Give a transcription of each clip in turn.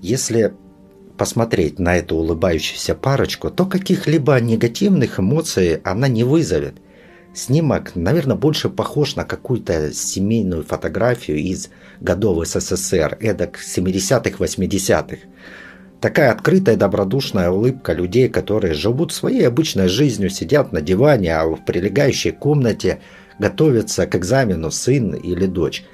Если посмотреть на эту улыбающуюся парочку, то каких-либо негативных эмоций она не вызовет. Снимок, наверное, больше похож на какую-то семейную фотографию из годов СССР, эдак 70-х, 80-х. Такая открытая добродушная улыбка людей, которые живут своей обычной жизнью, сидят на диване, а в прилегающей комнате готовятся к экзамену сын или дочь.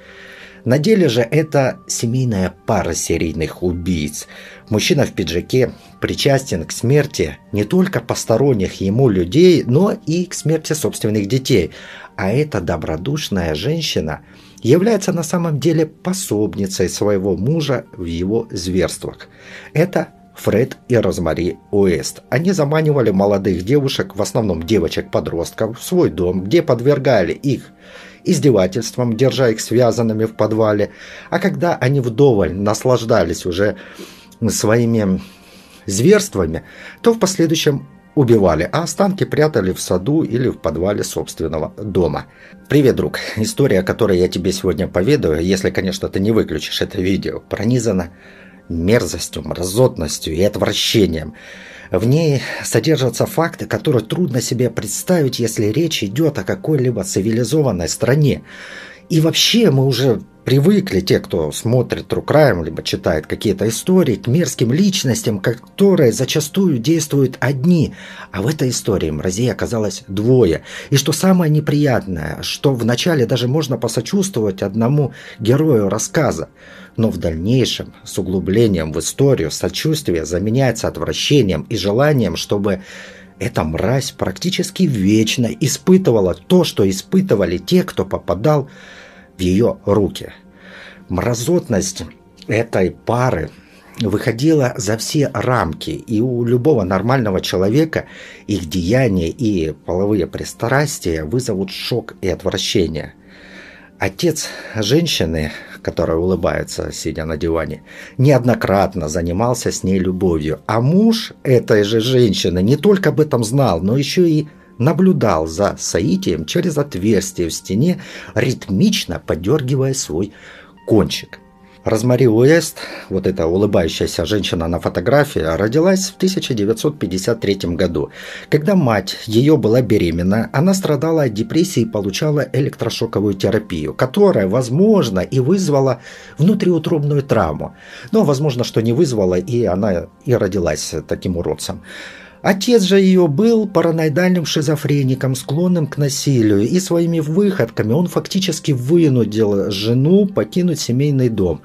На деле же это семейная пара серийных убийц. Мужчина в пиджаке причастен к смерти не только посторонних ему людей, но и к смерти собственных детей. А эта добродушная женщина является на самом деле пособницей своего мужа в его зверствах. Это Фред и Розмари Уэст. Они заманивали молодых девушек, в основном девочек-подростков, в свой дом, где подвергали их издевательством, держа их связанными в подвале. А когда они вдоволь наслаждались уже своими зверствами, то в последующем убивали, а останки прятали в саду или в подвале собственного дома. Привет, друг. История, о которой я тебе сегодня поведаю, если, конечно, ты не выключишь это видео, пронизана мерзостью, мразотностью и отвращением. В ней содержатся факты, которые трудно себе представить, если речь идет о какой-либо цивилизованной стране. И вообще мы уже привыкли, те, кто смотрит True Crime, либо читает какие-то истории, к мерзким личностям, которые зачастую действуют одни. А в этой истории мразей оказалось двое. И что самое неприятное, что вначале даже можно посочувствовать одному герою рассказа. Но в дальнейшем, с углублением в историю, сочувствие заменяется отвращением и желанием, чтобы эта мразь практически вечно испытывала то, что испытывали те, кто попадал в ее руки. Мразотность этой пары выходила за все рамки, и у любого нормального человека их деяния и половые пристрастия вызовут шок и отвращение. Отец женщины, которая улыбается, сидя на диване, неоднократно занимался с ней любовью, а муж этой же женщины не только об этом знал, но еще и наблюдал за соитием через отверстие в стене, ритмично подергивая свой кончик. Розмари Уэст, вот эта улыбающаяся женщина на фотографии, родилась в 1953 году. Когда мать ее была беременна, она страдала от депрессии и получала электрошоковую терапию, которая, возможно, и вызвала внутриутробную травму. Но, возможно, что не вызвала, и она и родилась таким уродцем. Отец же ее был параноидальным шизофреником, склонным к насилию, и своими выходками он фактически вынудил жену покинуть семейный дом.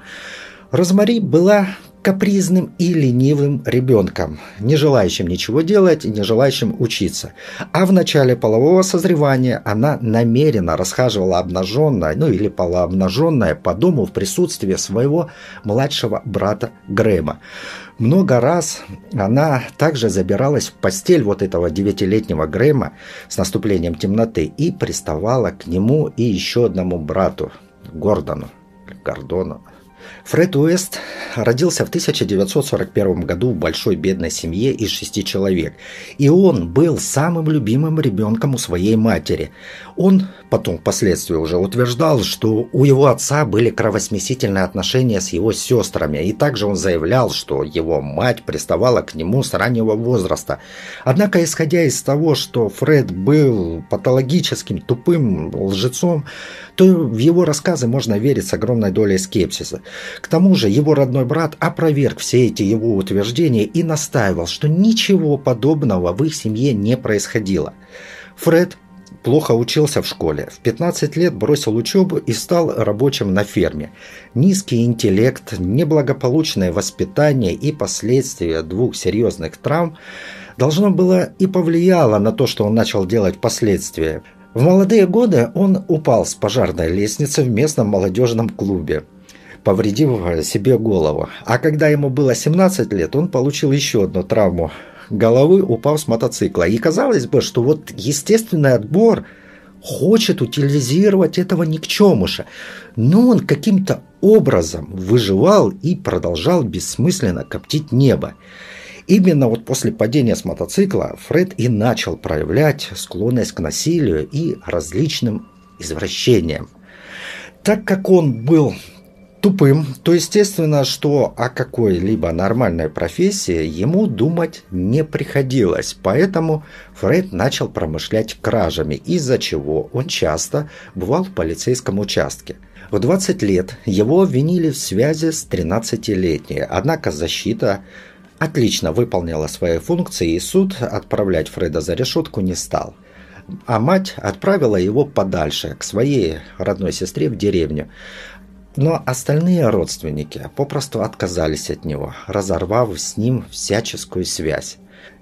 Розмари была капризным и ленивым ребенком, не желающим ничего делать и не желающим учиться. А в начале полового созревания она намеренно расхаживала обнаженная, ну или полуобнаженная по дому в присутствии своего младшего брата Грэма. Много раз она также забиралась в постель вот этого девятилетнего Грэма с наступлением темноты и приставала к нему и еще одному брату, Гордону, Гордону, Фред Уэст родился в 1941 году в большой бедной семье из шести человек, и он был самым любимым ребенком у своей матери. Он потом впоследствии уже утверждал, что у его отца были кровосмесительные отношения с его сестрами, и также он заявлял, что его мать приставала к нему с раннего возраста. Однако, исходя из того, что Фред был патологическим тупым лжецом, то в его рассказы можно верить с огромной долей скепсиса. К тому же его родной брат опроверг все эти его утверждения и настаивал, что ничего подобного в их семье не происходило. Фред плохо учился в школе. В 15 лет бросил учебу и стал рабочим на ферме. Низкий интеллект, неблагополучное воспитание и последствия двух серьезных травм должно было и повлияло на то, что он начал делать впоследствии. В молодые годы он упал с пожарной лестницы в местном молодежном клубе, повредив себе голову. А когда ему было 17 лет, он получил еще одну травму головы, упав с мотоцикла. И казалось бы, что вот естественный отбор хочет утилизировать этого никчемуша. Но он каким-то образом выживал и продолжал бессмысленно коптить небо. Именно вот после падения с мотоцикла Фред и начал проявлять склонность к насилию и различным извращениям. Так как он был тупым, то естественно, что о какой-либо нормальной профессии ему думать не приходилось. Поэтому Фред начал промышлять кражами, из-за чего он часто бывал в полицейском участке. В 20 лет его обвинили в связи с 13-летней, однако защита отлично выполнила свои функции и суд отправлять Фреда за решетку не стал. А мать отправила его подальше, к своей родной сестре в деревню. Но остальные родственники попросту отказались от него, разорвав с ним всяческую связь.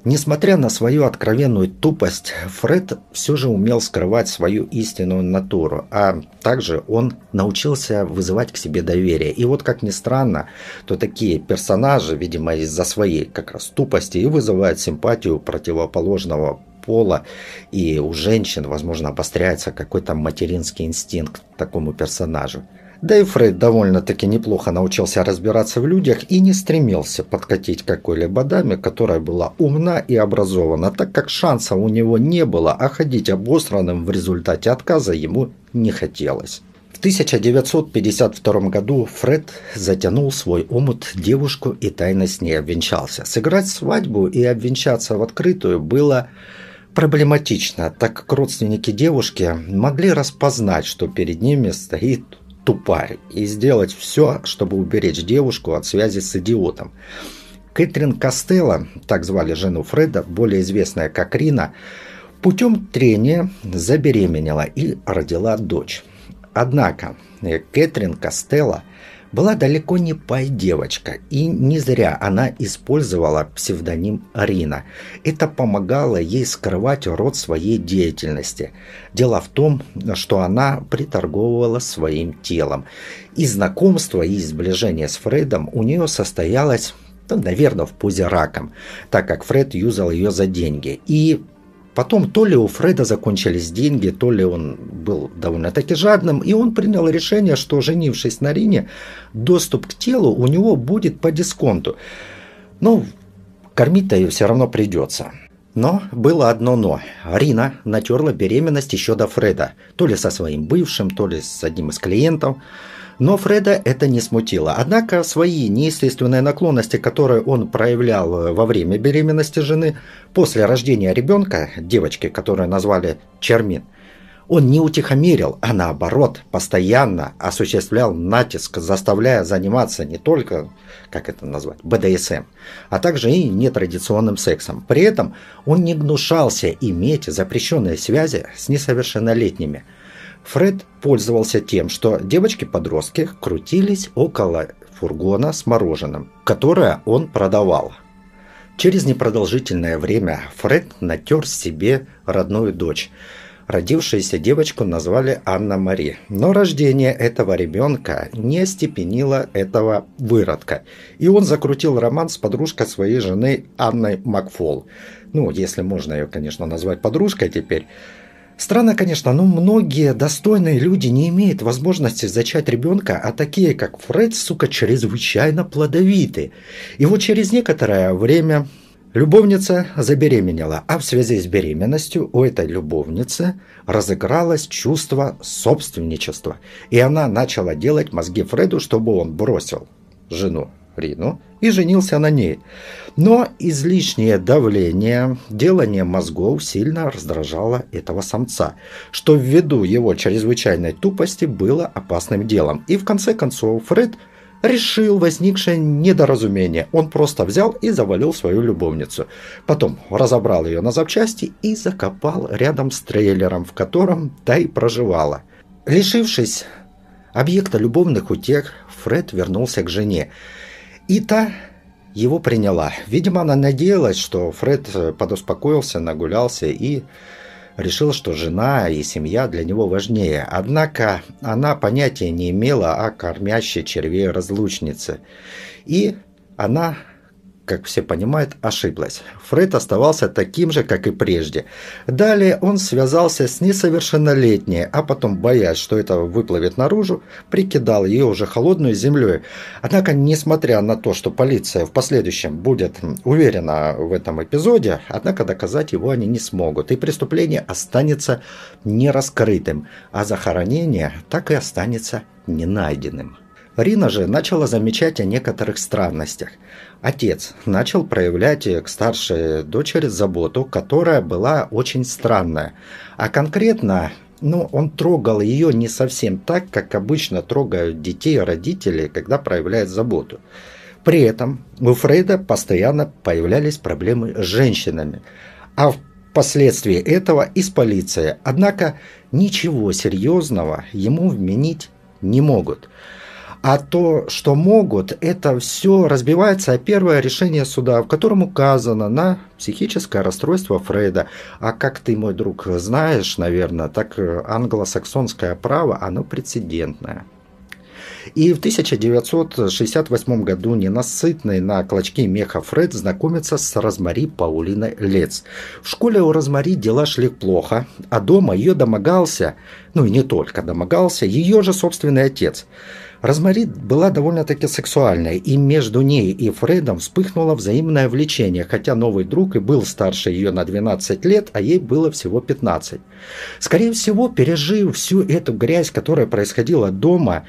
Несмотря на свою откровенную тупость, Фред все же умел скрывать свою истинную натуру, а также он научился вызывать к себе доверие. И вот как ни странно, то такие персонажи, видимо, из-за своей как раз тупости и вызывают симпатию противоположного пола, и у женщин, возможно, обостряется какой-то материнский инстинкт такому персонажу. Да и Фред довольно-таки неплохо научился разбираться в людях и не стремился подкатить какой-либо даме, которая была умна и образована, так как шанса у него не было, а ходить обосранным в результате отказа ему не хотелось. В 1952 году Фред затянул свой омут девушку и тайно с ней обвенчался. Сыграть свадьбу и обвенчаться в открытую было проблематично, так как родственники девушки могли распознать, что перед ними стоит тупарь и сделать все, чтобы уберечь девушку от связи с идиотом. Кэтрин Костелло, так звали жену Фреда, более известная как Рина, путем трения забеременела и родила дочь. Однако Кэтрин Костелло была далеко не пай-девочка, и не зря она использовала псевдоним Рина. Это помогало ей скрывать род своей деятельности. Дело в том, что она приторговывала своим телом. И знакомство, и сближение с Фредом у нее состоялось ну, наверное, в позе раком, так как Фред юзал ее за деньги. И Потом то ли у Фреда закончились деньги, то ли он был довольно-таки жадным, и он принял решение, что женившись на Рине, доступ к телу у него будет по дисконту. Ну, кормить-то ее все равно придется. Но было одно «но». Рина натерла беременность еще до Фреда, то ли со своим бывшим, то ли с одним из клиентов – но Фреда это не смутило. Однако свои неестественные наклонности, которые он проявлял во время беременности жены, после рождения ребенка, девочки, которую назвали Чермин, он не утихомирил, а наоборот, постоянно осуществлял натиск, заставляя заниматься не только, как это назвать, БДСМ, а также и нетрадиционным сексом. При этом он не гнушался иметь запрещенные связи с несовершеннолетними – Фред пользовался тем, что девочки-подростки крутились около фургона с мороженым, которое он продавал. Через непродолжительное время Фред натер себе родную дочь. Родившуюся девочку назвали Анна-Мари. Но рождение этого ребенка не остепенило этого выродка. И он закрутил роман с подружкой своей жены Анной Макфол. Ну, если можно ее, конечно, назвать подружкой теперь. Странно, конечно, но многие достойные люди не имеют возможности зачать ребенка, а такие, как Фред, сука, чрезвычайно плодовиты. И вот через некоторое время любовница забеременела, а в связи с беременностью у этой любовницы разыгралось чувство собственничества, и она начала делать мозги Фреду, чтобы он бросил жену Рину и женился на ней. Но излишнее давление, делание мозгов сильно раздражало этого самца, что ввиду его чрезвычайной тупости было опасным делом. И в конце концов Фред решил возникшее недоразумение. Он просто взял и завалил свою любовницу. Потом разобрал ее на запчасти и закопал рядом с трейлером, в котором та и проживала. Лишившись объекта любовных утех, Фред вернулся к жене. И та его приняла. Видимо, она надеялась, что Фред э, подуспокоился, нагулялся и решил, что жена и семья для него важнее. Однако она понятия не имела о кормящей червей разлучнице. И она как все понимают, ошиблась. Фред оставался таким же, как и прежде. Далее он связался с несовершеннолетней, а потом, боясь, что это выплывет наружу, прикидал ее уже холодной землей. Однако, несмотря на то, что полиция в последующем будет уверена в этом эпизоде, однако доказать его они не смогут, и преступление останется нераскрытым, а захоронение так и останется ненайденным. Рина же начала замечать о некоторых странностях. Отец начал проявлять к старшей дочери заботу, которая была очень странная. А конкретно ну, он трогал ее не совсем так, как обычно трогают детей родители, когда проявляют заботу. При этом у Фрейда постоянно появлялись проблемы с женщинами, а впоследствии этого и с полицией. Однако ничего серьезного ему вменить не могут. А то, что могут, это все разбивается о первое решение суда, в котором указано на психическое расстройство Фрейда. А как ты, мой друг, знаешь, наверное, так англосаксонское право, оно прецедентное. И в 1968 году ненасытный на клочке меха Фред знакомится с Розмари Паулиной Лец. В школе у Розмари дела шли плохо, а дома ее домогался, ну и не только домогался, ее же собственный отец – Розмари была довольно-таки сексуальной, и между ней и Фредом вспыхнуло взаимное влечение, хотя новый друг и был старше ее на 12 лет, а ей было всего 15. Скорее всего, пережив всю эту грязь, которая происходила дома,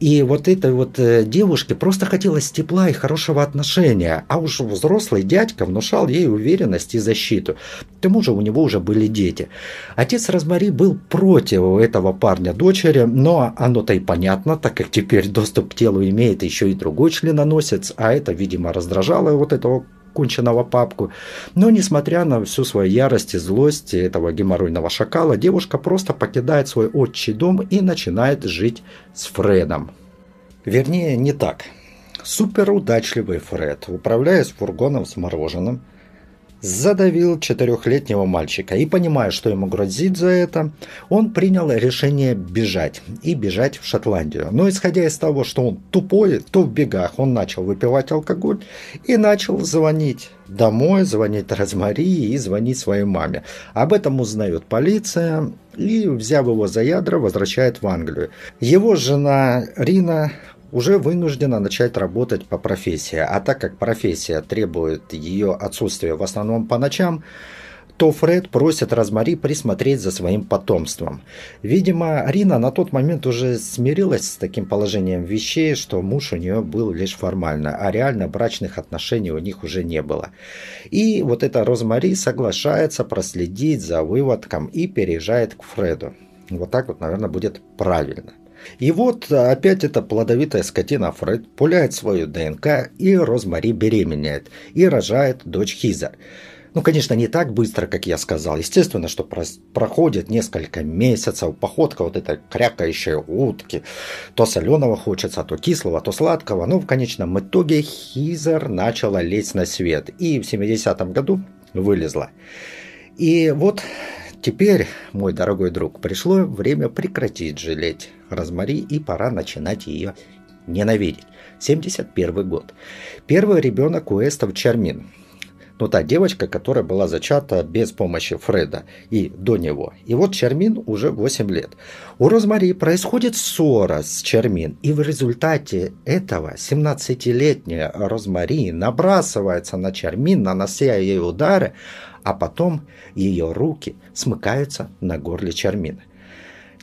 и вот этой вот э, девушке просто хотелось тепла и хорошего отношения, а уж взрослый дядька внушал ей уверенность и защиту. К тому же у него уже были дети. Отец Розмари был против этого парня дочери, но оно-то и понятно, так как теперь теперь доступ к телу имеет еще и другой членоносец, а это, видимо, раздражало вот этого конченного папку. Но, несмотря на всю свою ярость и злость этого геморройного шакала, девушка просто покидает свой отчий дом и начинает жить с Фредом. Вернее, не так. Суперудачливый Фред, управляясь фургоном с мороженым, задавил четырехлетнего мальчика. И понимая, что ему грозит за это, он принял решение бежать. И бежать в Шотландию. Но исходя из того, что он тупой, то в бегах он начал выпивать алкоголь и начал звонить домой, звонить Розмари и звонить своей маме. Об этом узнает полиция и, взяв его за ядра, возвращает в Англию. Его жена Рина уже вынуждена начать работать по профессии. А так как профессия требует ее отсутствия в основном по ночам, то Фред просит Розмари присмотреть за своим потомством. Видимо, Рина на тот момент уже смирилась с таким положением вещей, что муж у нее был лишь формально, а реально брачных отношений у них уже не было. И вот эта Розмари соглашается проследить за выводком и переезжает к Фреду. Вот так вот, наверное, будет правильно. И вот опять эта плодовитая скотина Фред пуляет свою ДНК, и Розмари беременеет, и рожает дочь Хизер. Ну, конечно, не так быстро, как я сказал. Естественно, что проходит несколько месяцев, походка вот этой крякающей утки. То соленого хочется, то кислого, то сладкого. Но в конечном итоге Хизер начала лезть на свет. И в 70-м году вылезла. И вот Теперь, мой дорогой друг, пришло время прекратить жалеть Розмари и пора начинать ее ненавидеть. 71 год. Первый ребенок у Эстов Чармин. Ну, та девочка, которая была зачата без помощи Фреда и до него. И вот Чармин уже 8 лет. У Розмари происходит ссора с Чармин, и в результате этого 17-летняя Розмари набрасывается на Чармин, нанося ей удары, а потом ее руки смыкаются на горле Чармины.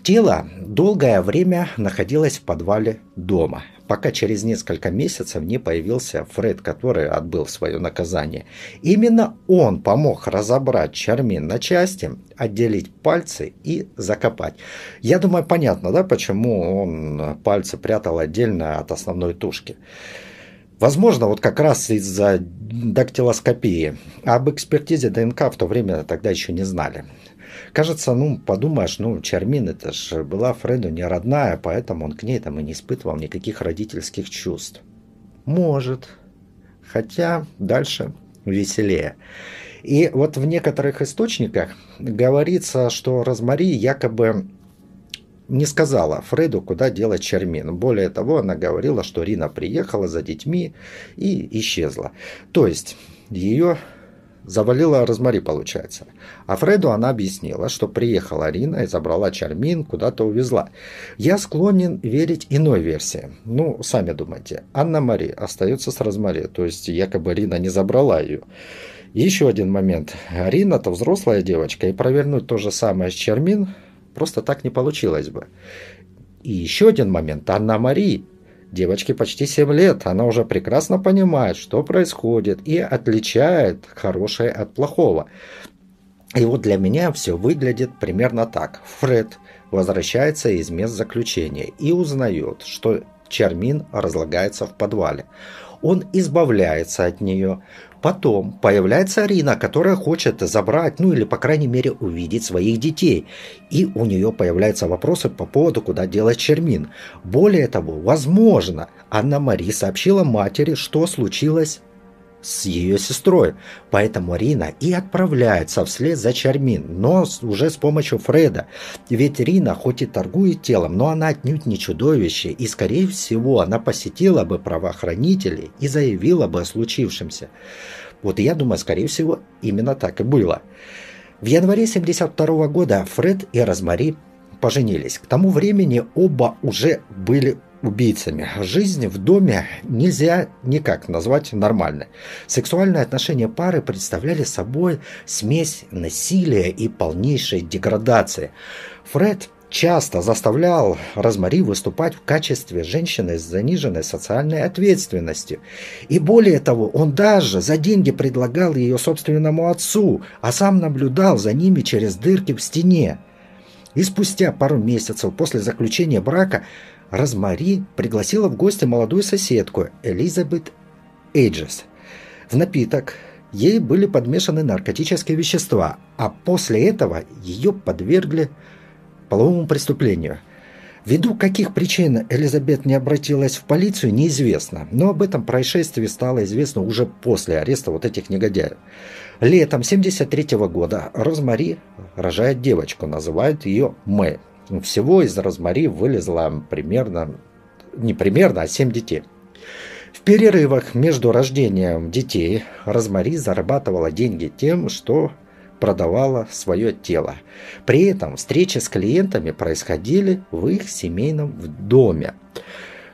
Тело долгое время находилось в подвале дома, пока через несколько месяцев не появился Фред, который отбыл свое наказание. Именно он помог разобрать Чармин на части, отделить пальцы и закопать. Я думаю, понятно, да, почему он пальцы прятал отдельно от основной тушки. Возможно, вот как раз из-за дактилоскопии. Об экспертизе ДНК в то время тогда еще не знали. Кажется, ну, подумаешь, ну, Чармин, это же была Фреду не родная, поэтому он к ней там и не испытывал никаких родительских чувств. Может. Хотя дальше веселее. И вот в некоторых источниках говорится, что Розмари якобы не сказала Фреду, куда делать Чермин. Более того, она говорила, что Рина приехала за детьми и исчезла. То есть ее завалила Розмари, получается. А Фреду она объяснила, что приехала Рина и забрала Чармин, куда-то увезла. Я склонен верить иной версии. Ну, сами думайте. Анна-Мари остается с Розмари, то есть якобы Рина не забрала ее. Еще один момент. Рина-то взрослая девочка, и провернуть то же самое с Чермин просто так не получилось бы. И еще один момент. Анна Мари Девочке почти 7 лет, она уже прекрасно понимает, что происходит, и отличает хорошее от плохого. И вот для меня все выглядит примерно так. Фред возвращается из мест заключения и узнает, что Чармин разлагается в подвале. Он избавляется от нее. Потом появляется Арина, которая хочет забрать, ну или по крайней мере увидеть своих детей. И у нее появляются вопросы по поводу, куда делать Чермин. Более того, возможно, Анна-Мари сообщила матери, что случилось с ее сестрой. Поэтому Рина и отправляется вслед за Чармин, но уже с помощью Фреда. Ведь Рина хоть и торгует телом, но она отнюдь не чудовище, и скорее всего она посетила бы правоохранителей и заявила бы о случившемся. Вот я думаю, скорее всего, именно так и было. В январе 72 года Фред и Розмари поженились. К тому времени оба уже были убийцами. Жизнь в доме нельзя никак назвать нормальной. Сексуальные отношения пары представляли собой смесь насилия и полнейшей деградации. Фред часто заставлял Розмари выступать в качестве женщины с заниженной социальной ответственностью. И более того, он даже за деньги предлагал ее собственному отцу, а сам наблюдал за ними через дырки в стене. И спустя пару месяцев после заключения брака Розмари пригласила в гости молодую соседку Элизабет Эйджес. В напиток ей были подмешаны наркотические вещества, а после этого ее подвергли половому преступлению. Ввиду каких причин Элизабет не обратилась в полицию, неизвестно, но об этом происшествии стало известно уже после ареста вот этих негодяев. Летом 73 года Розмари рожает девочку, называют ее Мэй. Всего из Розмари вылезло примерно, не примерно, а 7 детей. В перерывах между рождением детей Розмари зарабатывала деньги тем, что продавала свое тело. При этом встречи с клиентами происходили в их семейном доме.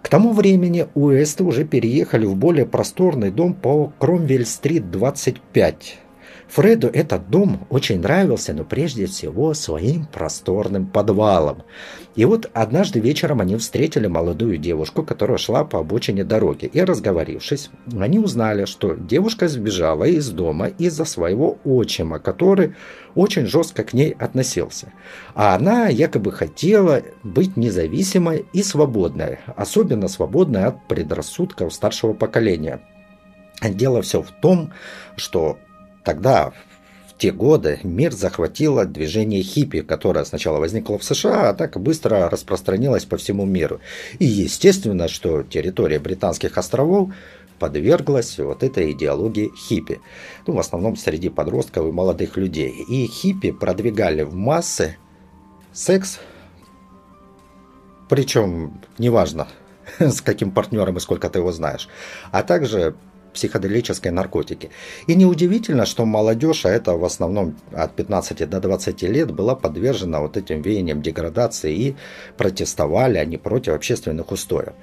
К тому времени Уэсты уже переехали в более просторный дом по Кромвель-стрит 25 Фреду этот дом очень нравился, но прежде всего своим просторным подвалом. И вот однажды вечером они встретили молодую девушку, которая шла по обочине дороги. И разговорившись, они узнали, что девушка сбежала из дома из-за своего отчима, который очень жестко к ней относился. А она якобы хотела быть независимой и свободной, особенно свободной от предрассудков старшего поколения. Дело все в том, что Тогда, в те годы, мир захватило движение хиппи, которое сначала возникло в США, а так быстро распространилось по всему миру. И естественно, что территория британских островов подверглась вот этой идеологии хиппи. Ну, в основном среди подростков и молодых людей. И хиппи продвигали в массы секс, причем неважно, с каким партнером и сколько ты его знаешь, а также психоделической наркотики. И неудивительно, что молодежь, а это в основном от 15 до 20 лет, была подвержена вот этим веяниям деградации и протестовали они против общественных устоев.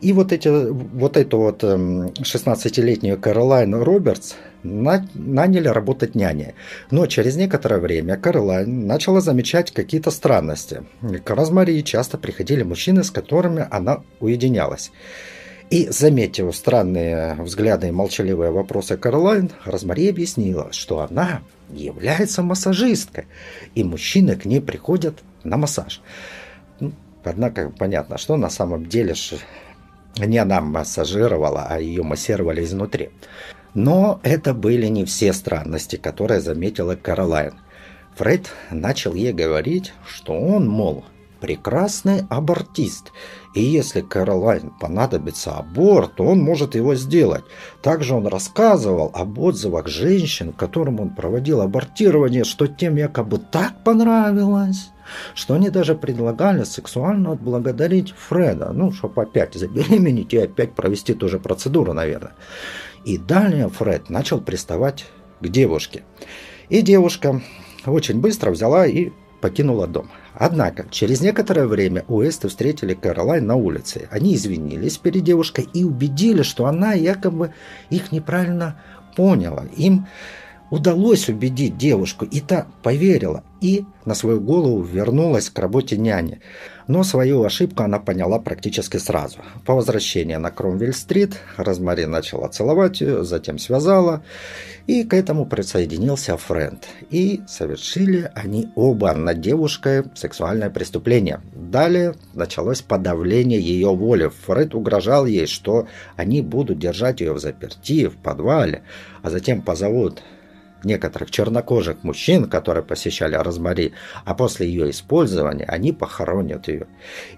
И вот, эти, вот эту вот 16-летнюю эм, Кэролайн Робертс наняли работать няней. Но через некоторое время Кэролайн начала замечать какие-то странности. К Розмари часто приходили мужчины, с которыми она уединялась. И, заметив странные взгляды и молчаливые вопросы Каролайн, Розмари объяснила, что она является массажисткой, и мужчины к ней приходят на массаж. Ну, однако понятно, что на самом деле не она массажировала, а ее массировали изнутри. Но это были не все странности, которые заметила Каролайн. Фред начал ей говорить, что он, мол, прекрасный абортист, и если Кэролайн понадобится аборт, то он может его сделать. Также он рассказывал об отзывах женщин, которым он проводил абортирование, что тем якобы так понравилось, что они даже предлагали сексуально отблагодарить Фреда, ну, чтобы опять забеременеть и опять провести ту же процедуру, наверное. И далее Фред начал приставать к девушке. И девушка очень быстро взяла и покинула дом. Однако, через некоторое время Уэсты встретили Кэролайн на улице. Они извинились перед девушкой и убедили, что она якобы их неправильно поняла. Им удалось убедить девушку, и та поверила, и на свою голову вернулась к работе няни. Но свою ошибку она поняла практически сразу. По возвращении на Кромвель-стрит Розмари начала целовать ее, затем связала, и к этому присоединился Фрэнд. И совершили они оба над девушкой сексуальное преступление. Далее началось подавление ее воли. Фред угрожал ей, что они будут держать ее в заперти в подвале, а затем позовут некоторых чернокожих мужчин, которые посещали Розмари, а после ее использования они похоронят ее.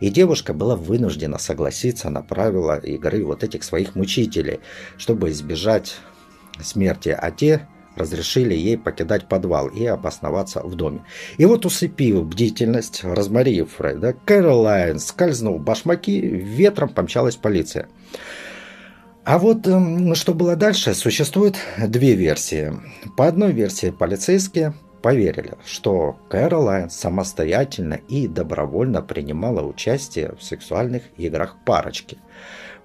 И девушка была вынуждена согласиться на правила игры вот этих своих мучителей, чтобы избежать смерти, а те разрешили ей покидать подвал и обосноваться в доме. И вот усыпив бдительность Розмари и Фреда, Кэролайн, скользнув башмаки, ветром помчалась полиция. А вот эм, что было дальше, существует две версии. По одной версии полицейские поверили, что Кэролайн самостоятельно и добровольно принимала участие в сексуальных играх парочки.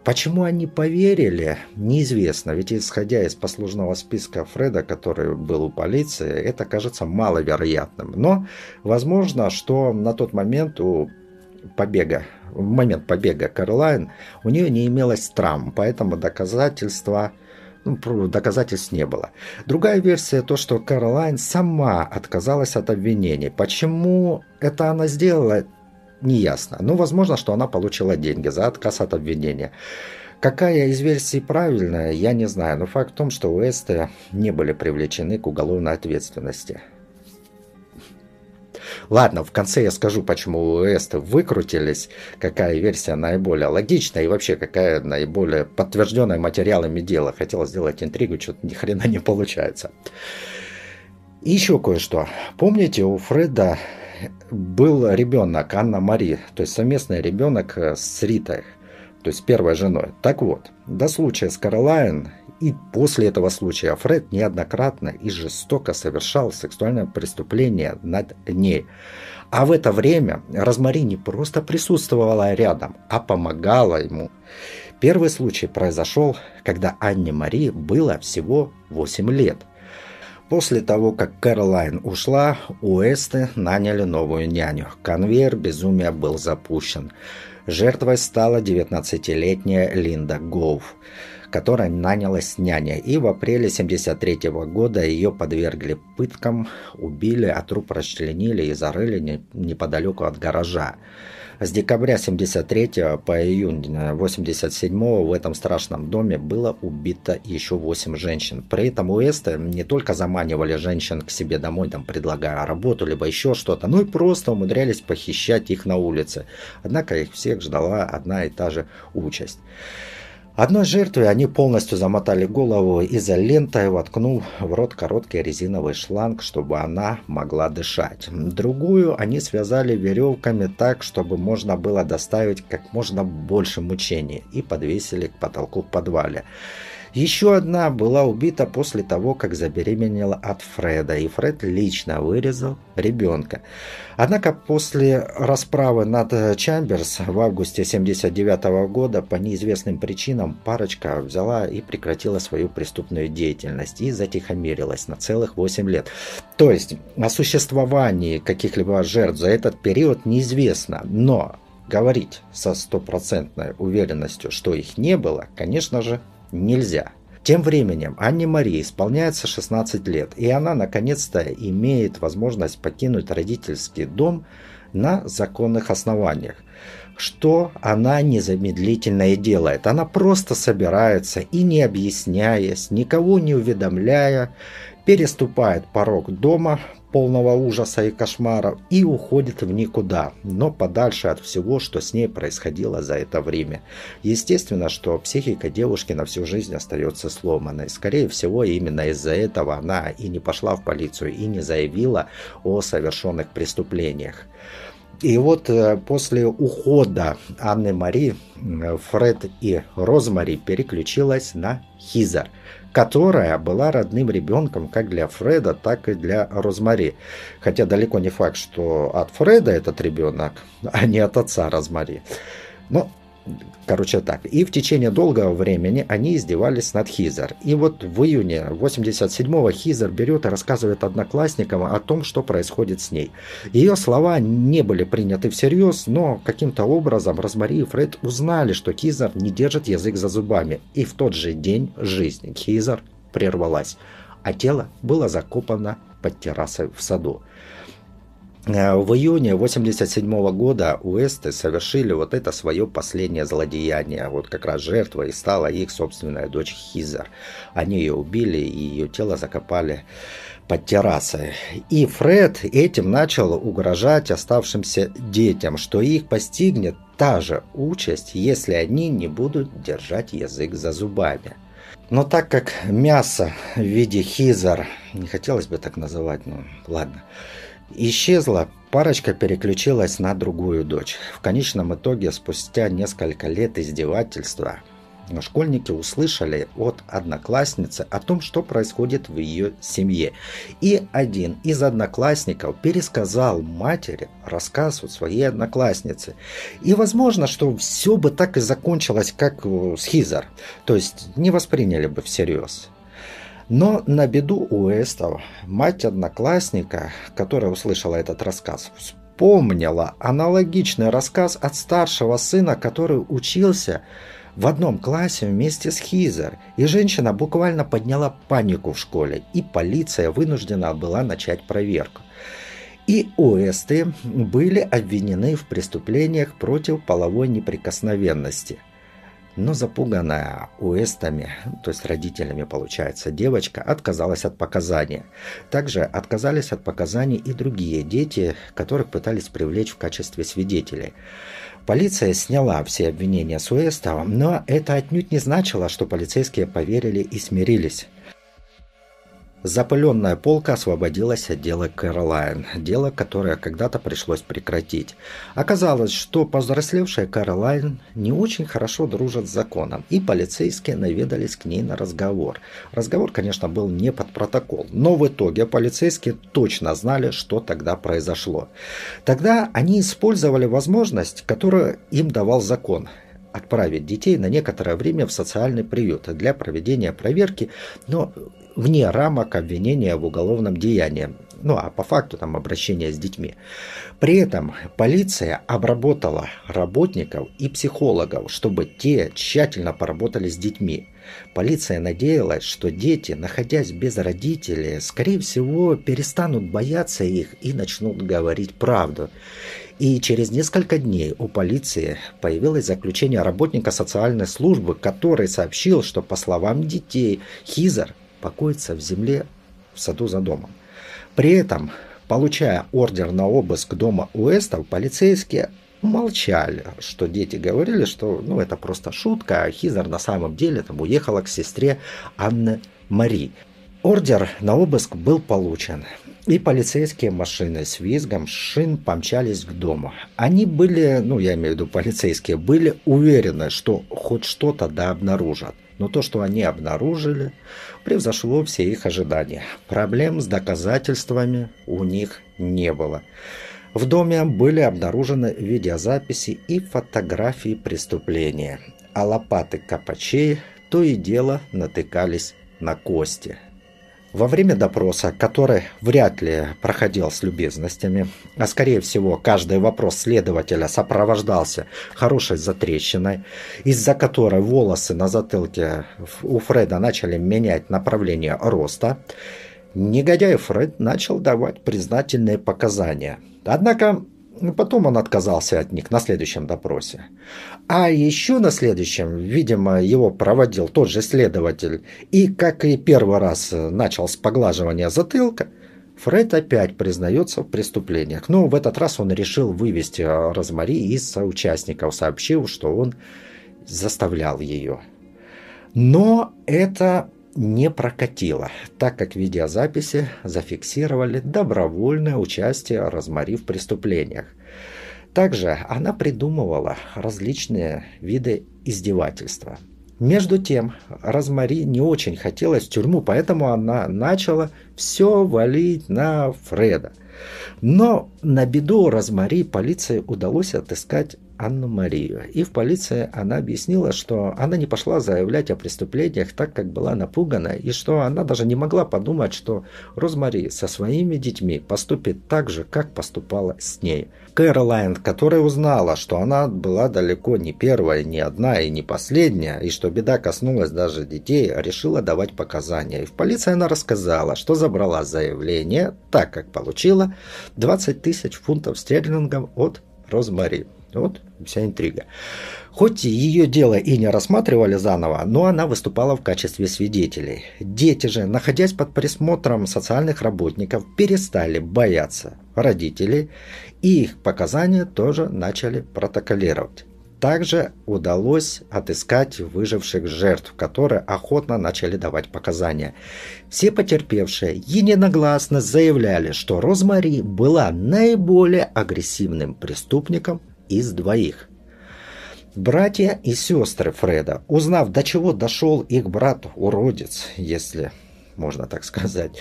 Почему они поверили, неизвестно, ведь исходя из послужного списка Фреда, который был у полиции, это кажется маловероятным. Но возможно, что на тот момент у побега в момент побега Кэролайн у нее не имелось травм, поэтому доказательства ну, доказательств не было. Другая версия то, что Кэролайн сама отказалась от обвинений. Почему это она сделала, неясно. Ну, возможно, что она получила деньги за отказ от обвинения. Какая из версий правильная, я не знаю, но факт в том, что Уэсты не были привлечены к уголовной ответственности. Ладно, в конце я скажу, почему Эсты выкрутились, какая версия наиболее логичная и вообще какая наиболее подтвержденная материалами дела. Хотел сделать интригу, что-то ни хрена не получается. И еще кое-что. Помните, у Фреда был ребенок Анна Мари, то есть совместный ребенок с Ритой, то есть первой женой. Так вот, до случая с Каролайн и после этого случая Фред неоднократно и жестоко совершал сексуальное преступление над ней. А в это время Розмари не просто присутствовала рядом, а помогала ему. Первый случай произошел, когда Анне Мари было всего 8 лет. После того, как Кэролайн ушла, Уэсты наняли новую няню. Конвейер безумия был запущен. Жертвой стала 19-летняя Линда Гоуф которая нанялась няня, и в апреле 73 года ее подвергли пыткам, убили, а труп расчленили и зарыли не, неподалеку от гаража. С декабря 73 по июнь 87 в этом страшном доме было убито еще 8 женщин. При этом Уэсты не только заманивали женщин к себе домой, там, предлагая работу, либо еще что-то, но и просто умудрялись похищать их на улице. Однако их всех ждала одна и та же участь. Одной жертве они полностью замотали голову изолентой, воткнув в рот короткий резиновый шланг, чтобы она могла дышать. Другую они связали веревками так, чтобы можно было доставить как можно больше мучений и подвесили к потолку в подвале. Еще одна была убита после того, как забеременела от Фреда, и Фред лично вырезал ребенка. Однако после расправы над Чамберс в августе 1979 года по неизвестным причинам парочка взяла и прекратила свою преступную деятельность и затихомирилась на целых 8 лет. То есть о существовании каких-либо жертв за этот период неизвестно, но говорить со стопроцентной уверенностью, что их не было, конечно же, нельзя. Тем временем Анне Марии исполняется 16 лет, и она наконец-то имеет возможность покинуть родительский дом на законных основаниях. Что она незамедлительно и делает. Она просто собирается и не объясняясь, никого не уведомляя, переступает порог дома, полного ужаса и кошмаров и уходит в никуда, но подальше от всего, что с ней происходило за это время. Естественно, что психика девушки на всю жизнь остается сломанной. Скорее всего, именно из-за этого она и не пошла в полицию, и не заявила о совершенных преступлениях. И вот э, после ухода Анны Мари, Фред и Розмари переключилась на Хизер – которая была родным ребенком как для Фреда, так и для Розмари. Хотя далеко не факт, что от Фреда этот ребенок, а не от отца Розмари. Но Короче так. И в течение долгого времени они издевались над Хизер. И вот в июне 87-го Хизер берет и рассказывает одноклассникам о том, что происходит с ней. Ее слова не были приняты всерьез, но каким-то образом Розмари и Фред узнали, что Хизер не держит язык за зубами. И в тот же день жизнь Хизер прервалась, а тело было закопано под террасой в саду. Э, в июне 87 года Уэсты совершили вот это свое последнее злодеяние. Вот как раз жертвой стала их собственная дочь Хизер. Они ее убили и ее тело закопали под террасой. И Фред этим начал угрожать оставшимся детям, что их постигнет та же участь, если они не будут держать язык за зубами. Но так как мясо в виде хизар, не хотелось бы так называть, ну ладно, исчезла, парочка переключилась на другую дочь. В конечном итоге, спустя несколько лет издевательства, школьники услышали от одноклассницы о том, что происходит в ее семье. И один из одноклассников пересказал матери рассказ от своей одноклассницы. И возможно, что все бы так и закончилось, как с Хизер. То есть не восприняли бы всерьез. Но на беду Уэстов мать одноклассника, которая услышала этот рассказ, вспомнила аналогичный рассказ от старшего сына, который учился в одном классе вместе с Хизер, и женщина буквально подняла панику в школе, и полиция вынуждена была начать проверку. И Уэсты были обвинены в преступлениях против половой неприкосновенности – но запуганная Уэстами, то есть родителями, получается, девочка отказалась от показания. Также отказались от показаний и другие дети, которых пытались привлечь в качестве свидетелей. Полиция сняла все обвинения с Уэста, но это отнюдь не значило, что полицейские поверили и смирились. Запыленная полка освободилась от дела Кэролайн, дело, которое когда-то пришлось прекратить. Оказалось, что повзрослевшая Кэролайн не очень хорошо дружит с законом, и полицейские наведались к ней на разговор. Разговор, конечно, был не под протокол, но в итоге полицейские точно знали, что тогда произошло. Тогда они использовали возможность, которую им давал закон отправить детей на некоторое время в социальный приют для проведения проверки, но вне рамок обвинения в уголовном деянии. Ну, а по факту там обращение с детьми. При этом полиция обработала работников и психологов, чтобы те тщательно поработали с детьми. Полиция надеялась, что дети, находясь без родителей, скорее всего, перестанут бояться их и начнут говорить правду. И через несколько дней у полиции появилось заключение работника социальной службы, который сообщил, что по словам детей Хизер покоится в земле в саду за домом. При этом, получая ордер на обыск дома Уэстов, полицейские молчали, что дети говорили, что ну, это просто шутка, а Хизер на самом деле там уехала к сестре Анны Мари. Ордер на обыск был получен, и полицейские машины с визгом шин помчались к дому. Они были, ну я имею в виду полицейские, были уверены, что хоть что-то да обнаружат. Но то, что они обнаружили, превзошло все их ожидания. Проблем с доказательствами у них не было. В доме были обнаружены видеозаписи и фотографии преступления, а лопаты копачей то и дело натыкались на кости – во время допроса, который вряд ли проходил с любезностями, а скорее всего каждый вопрос следователя сопровождался хорошей затрещиной, из-за которой волосы на затылке у Фреда начали менять направление роста, негодяй Фред начал давать признательные показания. Однако Потом он отказался от них на следующем допросе. А еще на следующем, видимо, его проводил тот же следователь. И, как и первый раз начал с поглаживания затылка, Фред опять признается в преступлениях. Но в этот раз он решил вывести Розмари из соучастников, сообщив, что он заставлял ее. Но это не прокатило, так как видеозаписи зафиксировали добровольное участие Розмари в преступлениях. Также она придумывала различные виды издевательства. Между тем, Розмари не очень хотелось в тюрьму, поэтому она начала все валить на Фреда. Но на беду Розмари полиции удалось отыскать Анну Марию. И в полиции она объяснила, что она не пошла заявлять о преступлениях, так как была напугана, и что она даже не могла подумать, что Розмари со своими детьми поступит так же, как поступала с ней. Кэролайн, которая узнала, что она была далеко не первая, не одна и не последняя, и что беда коснулась даже детей, решила давать показания. И в полиции она рассказала, что забрала заявление, так как получила 20 тысяч фунтов стерлингов от Розмари. Вот вся интрига. Хоть ее дело и не рассматривали заново, но она выступала в качестве свидетелей. Дети же, находясь под присмотром социальных работников, перестали бояться родителей, и их показания тоже начали протоколировать. Также удалось отыскать выживших жертв, которые охотно начали давать показания. Все потерпевшие единогласно заявляли, что Розмари была наиболее агрессивным преступником из двоих. Братья и сестры Фреда, узнав, до чего дошел их брат-уродец, если можно так сказать,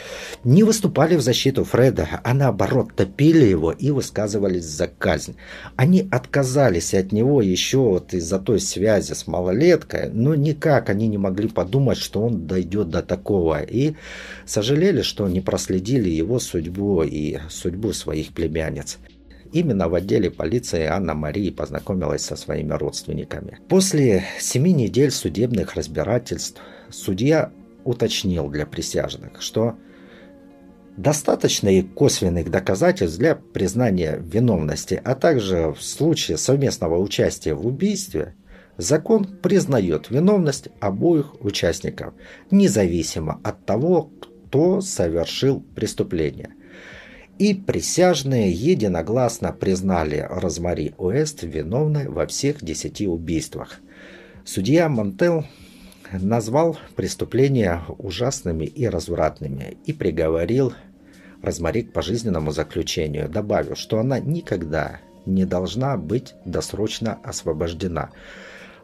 не выступали в защиту Фреда, а наоборот топили его и высказывались за казнь. Они отказались от него еще вот из-за той связи с малолеткой, но никак они не могли подумать, что он дойдет до такого, и сожалели, что не проследили его судьбу и судьбу своих племянниц. Именно в отделе полиции Анна Мария познакомилась со своими родственниками. После семи недель судебных разбирательств судья уточнил для присяжных, что достаточно и косвенных доказательств для признания виновности, а также в случае совместного участия в убийстве закон признает виновность обоих участников, независимо от того, кто совершил преступление. И присяжные единогласно признали Розмари Уэст виновной во всех десяти убийствах. Судья Монтел назвал преступления ужасными и развратными и приговорил Розмари к пожизненному заключению, добавив, что она никогда не должна быть досрочно освобождена.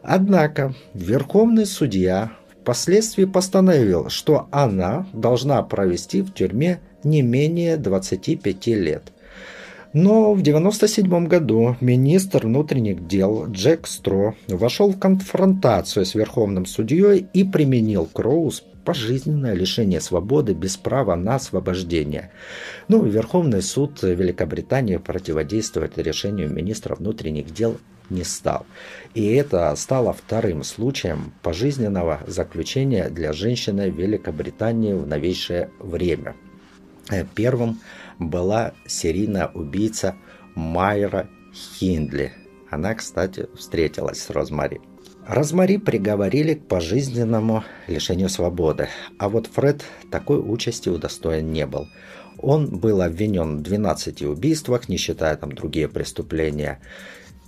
Однако Верховный судья впоследствии постановил, что она должна провести в тюрьме не менее 25 лет. Но в 1997 году министр внутренних дел Джек Стро вошел в конфронтацию с Верховным судьей и применил Кроуз пожизненное лишение свободы без права на освобождение. Ну, Верховный суд Великобритании противодействовать решению министра внутренних дел не стал. И это стало вторым случаем пожизненного заключения для женщины в Великобритании в новейшее время. Первым была серийная убийца Майра Хиндли. Она, кстати, встретилась с Розмари. Розмари приговорили к пожизненному лишению свободы, а вот Фред такой участи удостоен не был. Он был обвинен в 12 убийствах, не считая там другие преступления.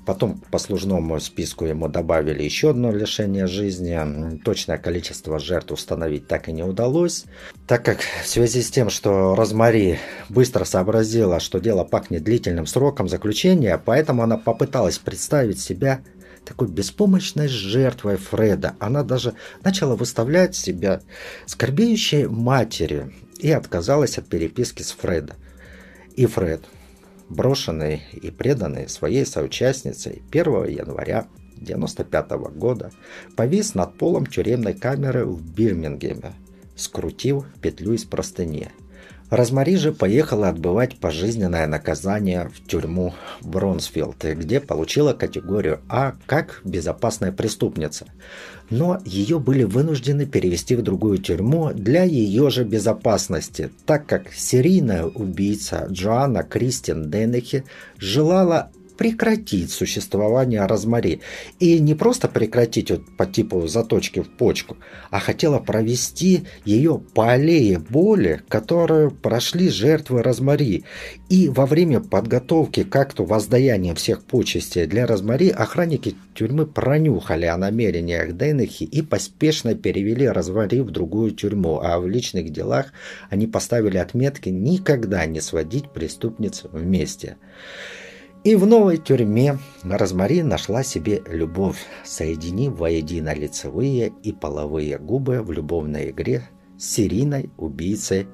Потом по послужному списку ему добавили еще одно лишение жизни. Точное количество жертв установить так и не удалось. Так как в связи с тем, что Розмари быстро сообразила, что дело пахнет длительным сроком заключения, поэтому она попыталась представить себя такой беспомощной жертвой Фреда. Она даже начала выставлять себя скорбеющей матерью и отказалась от переписки с Фредом. И Фред брошенный и преданный своей соучастницей 1 января 1995 года, повис над полом тюремной камеры в Бирмингеме, скрутив петлю из простыни – Розмари же поехала отбывать пожизненное наказание в тюрьму Бронсфилд, где получила категорию А как безопасная преступница. Но ее были вынуждены перевести в другую тюрьму для ее же безопасности, так как серийная убийца Джоанна Кристин Деннехи желала прекратить существование Розмари. И не просто прекратить вот по типу заточки в почку, а хотела провести ее по аллее боли, которую прошли жертвы Розмари. И во время подготовки к акту воздаяния всех почестей для Розмари охранники тюрьмы пронюхали о намерениях Деннехи и поспешно перевели Розмари в другую тюрьму, а в личных делах они поставили отметки никогда не сводить преступниц вместе. И в новой тюрьме Розмари нашла себе любовь, соединив воедино лицевые и половые губы в любовной игре с серийной убийцей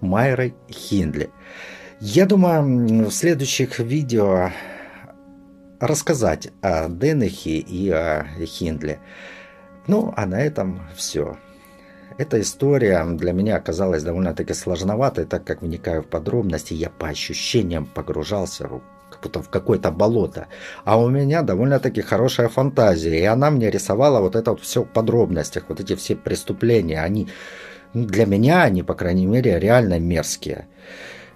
Майрой Хиндли. Я думаю, в следующих видео рассказать о Денехе и о Хиндле. Ну, а на этом все. Эта история для меня оказалась довольно-таки сложноватой, так как вникаю в подробности, я по ощущениям погружался как будто в какое-то болото. А у меня довольно-таки хорошая фантазия, и она мне рисовала вот это вот все в подробностях, вот эти все преступления, они для меня, они, по крайней мере, реально мерзкие.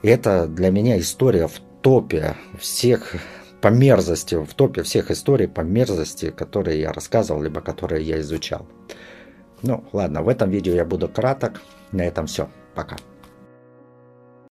И это для меня история в топе всех по мерзости, в топе всех историй по мерзости, которые я рассказывал, либо которые я изучал. Ну, ладно, в этом видео я буду краток. На этом все. Пока.